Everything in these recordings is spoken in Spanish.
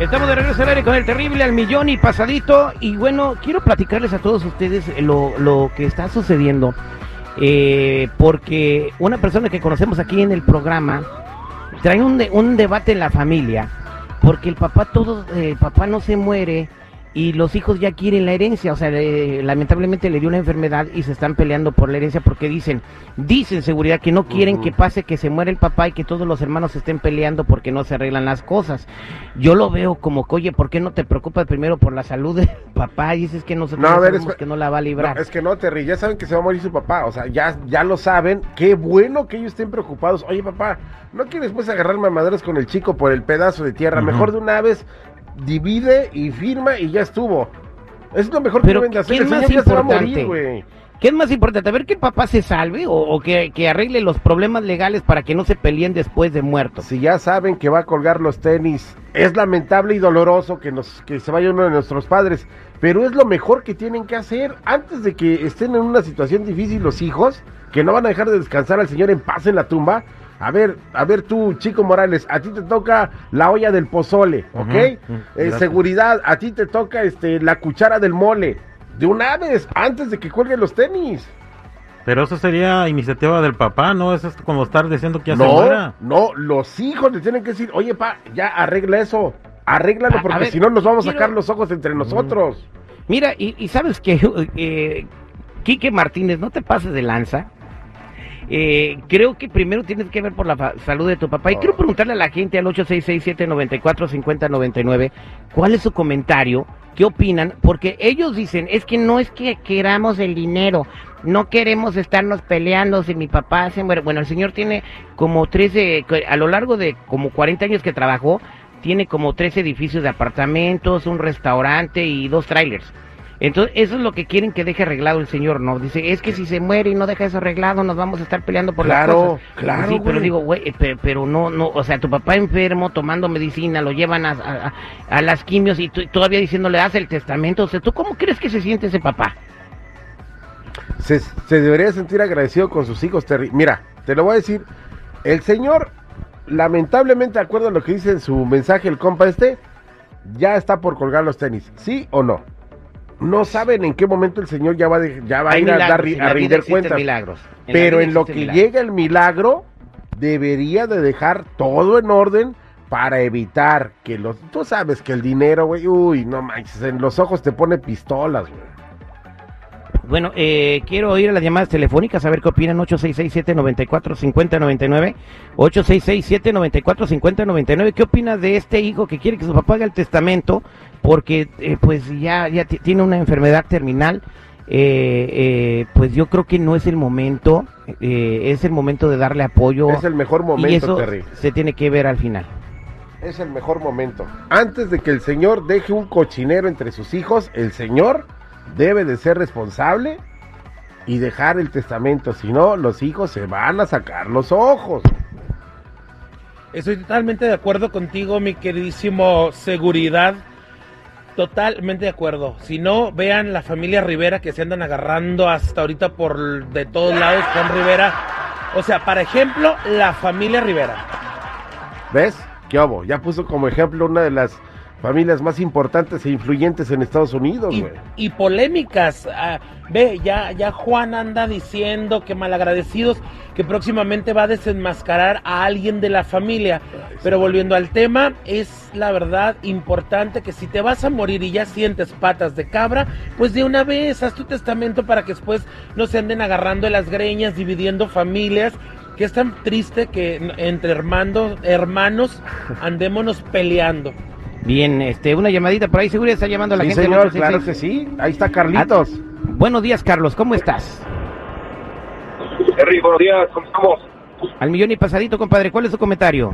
Estamos de regreso al aire con el terrible al millón y pasadito. Y bueno, quiero platicarles a todos ustedes lo, lo que está sucediendo. Eh, porque una persona que conocemos aquí en el programa trae un, de- un debate en la familia. Porque el papá, todo, eh, el papá no se muere y los hijos ya quieren la herencia. O sea, le- lamentablemente le dio una enfermedad y se están peleando por la herencia porque dicen, dicen seguridad que no quieren que pase que se muera el papá y que todos los hermanos estén peleando porque no se arreglan las cosas. Yo lo veo como que, oye, ¿por qué no te preocupas primero por la salud del papá? Y dices que nosotros No, a ver, espe- que no la va a librar. No, es que no, Terry, ya saben que se va a morir su papá, o sea, ya, ya lo saben, qué bueno que ellos estén preocupados. Oye, papá, ¿no quieres pues agarrar mamaderas con el chico por el pedazo de tierra? Mejor de una vez divide y firma y ya estuvo. Es lo mejor que deben de hacer, ¿qué es más importante? morir. ¿Qué es más importante? ¿A ver que el papá se salve o, o que, que arregle los problemas legales para que no se peleen después de muerto? Si ya saben que va a colgar los tenis, es lamentable y doloroso que, nos, que se vaya uno de nuestros padres, pero es lo mejor que tienen que hacer antes de que estén en una situación difícil los hijos, que no van a dejar de descansar al Señor en paz en la tumba. A ver, a ver tú, Chico Morales, a ti te toca la olla del pozole, ¿ok? Eh, seguridad, a ti te toca este, la cuchara del mole. De una vez, antes de que cuelguen los tenis. Pero eso sería iniciativa del papá, ¿no? Eso es como estar diciendo que ya se No, muera. no, los hijos le tienen que decir, oye, pa, ya arregla eso, arréglalo, porque si no nos vamos a quiero- sacar los ojos entre nosotros. Mira, y, y sabes que, eh, Quique Martínez, no te pases de lanza. Eh, creo que primero tienes que ver por la salud de tu papá. Y Oh. quiero preguntarle a la gente al 866-794-5099 cuál es su comentario, qué opinan, porque ellos dicen, es que no es que queramos el dinero, no queremos estarnos peleando si mi papá se muere. Bueno, el señor tiene como 13, a lo largo de como 40 años que trabajó, tiene como tres edificios de apartamentos, un restaurante y dos trailers. Entonces, eso es lo que quieren que deje arreglado el señor, ¿no? Dice, es que si se muere y no deja eso arreglado, nos vamos a estar peleando por las Claro, cosas. claro, Sí, pero digo, güey, pe- pero, no, no, o sea, tu papá enfermo, tomando medicina, lo llevan a, a- a- a las quimios y todavía diciéndole, haz el testamento. O sea, ¿tú cómo crees que se siente ese papá? Se, se debería sentir agradecido con sus hijos, Terry. Mira, te lo voy a decir, el señor, lamentablemente, de acuerdo a lo que dice en su mensaje el compa este, ya está por colgar los tenis, ¿sí o no? No saben en qué momento el señor ya va, de- ya va a ir a, dar, en a cuentas. milagros. En Pero en lo que milagros. llega el milagro, debería de dejar todo en orden para evitar que los... Tú sabes que el dinero, güey, uy, no manches, en los ojos te pone pistolas, güey. Bueno, eh, quiero oír las llamadas telefónicas, a ver qué opinan 866-794-5099. 866-794-5099. ¿Qué opinas de este hijo que quiere que su papá haga el testamento porque eh, pues ya, ya ti- tiene una enfermedad terminal? Eh, eh, pues yo creo que no es el momento, es el momento de darle apoyo Es el mejor y momento, eso Terry. se tiene que ver al final. Es el mejor momento. Antes de que el señor deje un cochinero entre sus hijos, el señor debe de ser responsable y dejar el testamento. Si no, los hijos se van a sacar los ojos. Estoy totalmente de acuerdo contigo, mi queridísimo seguridad. Totalmente de acuerdo. Si no, vean la familia Rivera que se andan agarrando hasta ahorita por de todos lados, Juan Rivera. O sea, para ejemplo, la familia Rivera. ¿Ves? ¿Qué hubo? Ya puso como ejemplo una de las familias más importantes e influyentes en Estados Unidos, Y, güey. y polémicas. Ah, ve, ya, ya Juan anda diciendo que malagradecidos, que próximamente va a desenmascarar a alguien de la familia. Pero volviendo al tema, es la verdad importante que si te vas a morir y ya sientes patas de cabra, pues de una vez haz tu testamento para que después no se anden agarrando de las greñas, dividiendo familias. Que es tan triste que entre hermanos, hermanos andémonos peleando. Bien, este, una llamadita por ahí, seguro está llamando a la Sí, gente. señor, 866. claro que sí. Ahí está Carlitos. Buenos días, Carlos, ¿cómo estás? Henry, buenos días, ¿cómo estamos? Al millón y pasadito, compadre, ¿cuál es su comentario?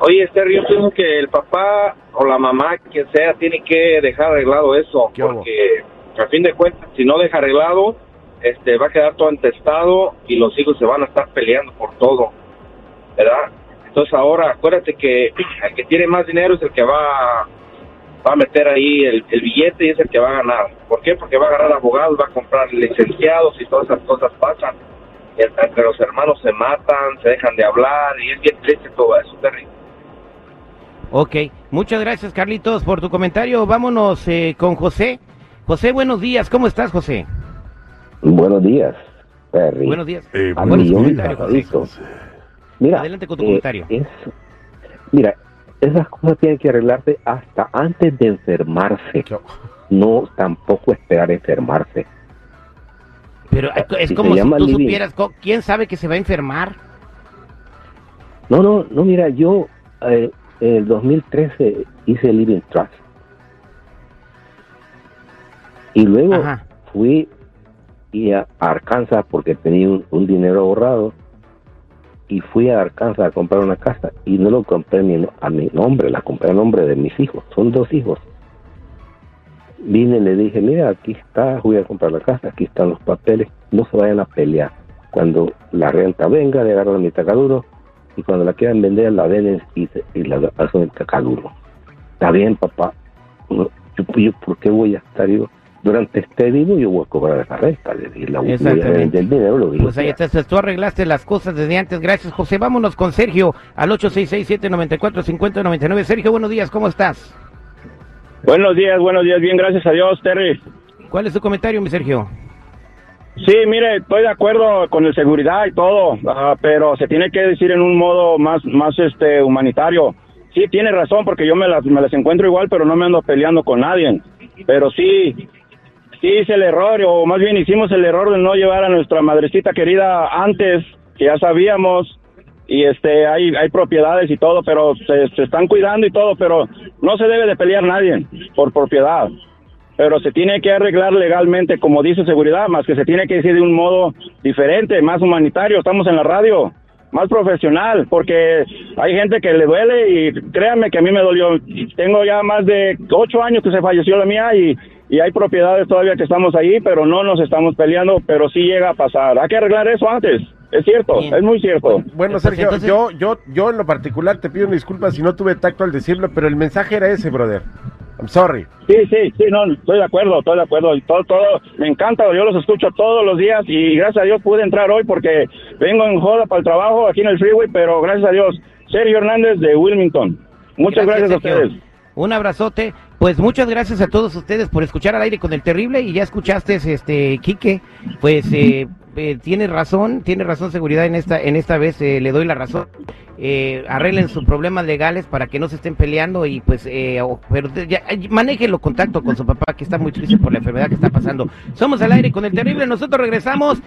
Oye, Terry, yo pienso que el papá o la mamá, quien sea, tiene que dejar arreglado eso, porque a fin de cuentas, si no deja arreglado, este, va a quedar todo entestado y los hijos se van a estar peleando por todo, ¿verdad? Entonces ahora, acuérdate que el que tiene más dinero es el que va, va a meter ahí el, el billete y es el que va a ganar. ¿Por qué? Porque va a agarrar abogados, va a comprar licenciados y todas esas cosas pasan. Entre los hermanos se matan, se dejan de hablar y es bien triste todo eso, Terry. Ok, muchas gracias Carlitos por tu comentario. Vámonos eh, con José. José, buenos días. ¿Cómo estás, José? Buenos días, Perry. Buenos días. Eh, Al ¿Cuál Mira, Adelante con tu eh, comentario. es- mira, esas cosas tienen que arreglarse hasta antes de enfermarse. No tampoco esperar a enfermarse. Pero es si como si tú living. supieras, ¿quién sabe que se va a enfermar? No, no, no, mira, yo eh, en el 2013 hice Living Trust. Y luego Ajá. fui y a Arkansas porque tenía un, un dinero ahorrado y fui a Arkansas a comprar una casa y no lo compré ni a mi nombre, la compré a nombre de mis hijos, son dos hijos. Vine y le dije, mira, aquí está, voy a comprar la casa, aquí están los papeles, no se vayan a pelear. Cuando la renta venga, le agarran mi tacaduro y cuando la quieran vender, la venden y, se- y la hacen el tacaduro. Está bien, papá. Yo, yo, ¿Por qué voy a estar yo? Durante este vivo yo voy a cobrar esa renta. Le dije, la Exactamente. vender el dinero, lo digo. Pues ahí estás, pues tú arreglaste las cosas desde antes. Gracias, José. Vámonos con Sergio al 866-794-5099. Sergio, buenos días. ¿Cómo estás? Buenos días, buenos días, bien, gracias a Dios, Terry. ¿Cuál es tu comentario, mi Sergio? Sí, mire, estoy de acuerdo con el seguridad y todo, ah, pero se tiene que decir en un modo más, más este, humanitario. Sí, tiene razón, porque yo me las, me las encuentro igual, pero no me ando peleando con nadie. Pero sí, hice el error, o más bien hicimos el error de no llevar a nuestra madrecita querida antes, que ya sabíamos, y este, hay, hay propiedades y todo, pero se, se están cuidando y todo, pero no se debe de pelear nadie por propiedad pero se tiene que arreglar legalmente, como dice seguridad, más que se tiene que decir de un modo diferente, más humanitario. Estamos en la radio, más profesional, porque hay gente que le duele y créanme que a mí me dolió. Tengo ya más de ocho años que se falleció la mía y, y hay propiedades todavía que estamos ahí, pero no nos estamos peleando, pero sí llega a pasar. Hay que arreglar eso antes. Es cierto, Bien. es muy cierto. Bueno, Pues Sergio, entonces- yo, yo, yo en lo particular te pido una disculpa si no tuve tacto al decirlo, pero el mensaje era ese, brother. I'm sorry. Sí, sí, sí, no, estoy de acuerdo, estoy de acuerdo. Y todo, todo, me encanta, yo los escucho todos los días y gracias a Dios pude entrar hoy porque vengo en joda para el trabajo aquí en el freeway, pero gracias a Dios. Sergio Hernández de Wilmington. Muchas gracias, a Sergio. ustedes. Un abrazote. Pues muchas gracias a todos ustedes por escuchar al aire con el terrible y ya escuchaste, este, Quique, pues eh, eh, tiene razón, tiene razón seguridad en esta, en esta vez eh, le doy la razón. Eh, arreglen sus problemas legales para que no se estén peleando y pues, eh, o- pero ya, manejen los contactos con su papá que está muy triste por la enfermedad que está pasando. Somos al aire con el terrible, nosotros regresamos.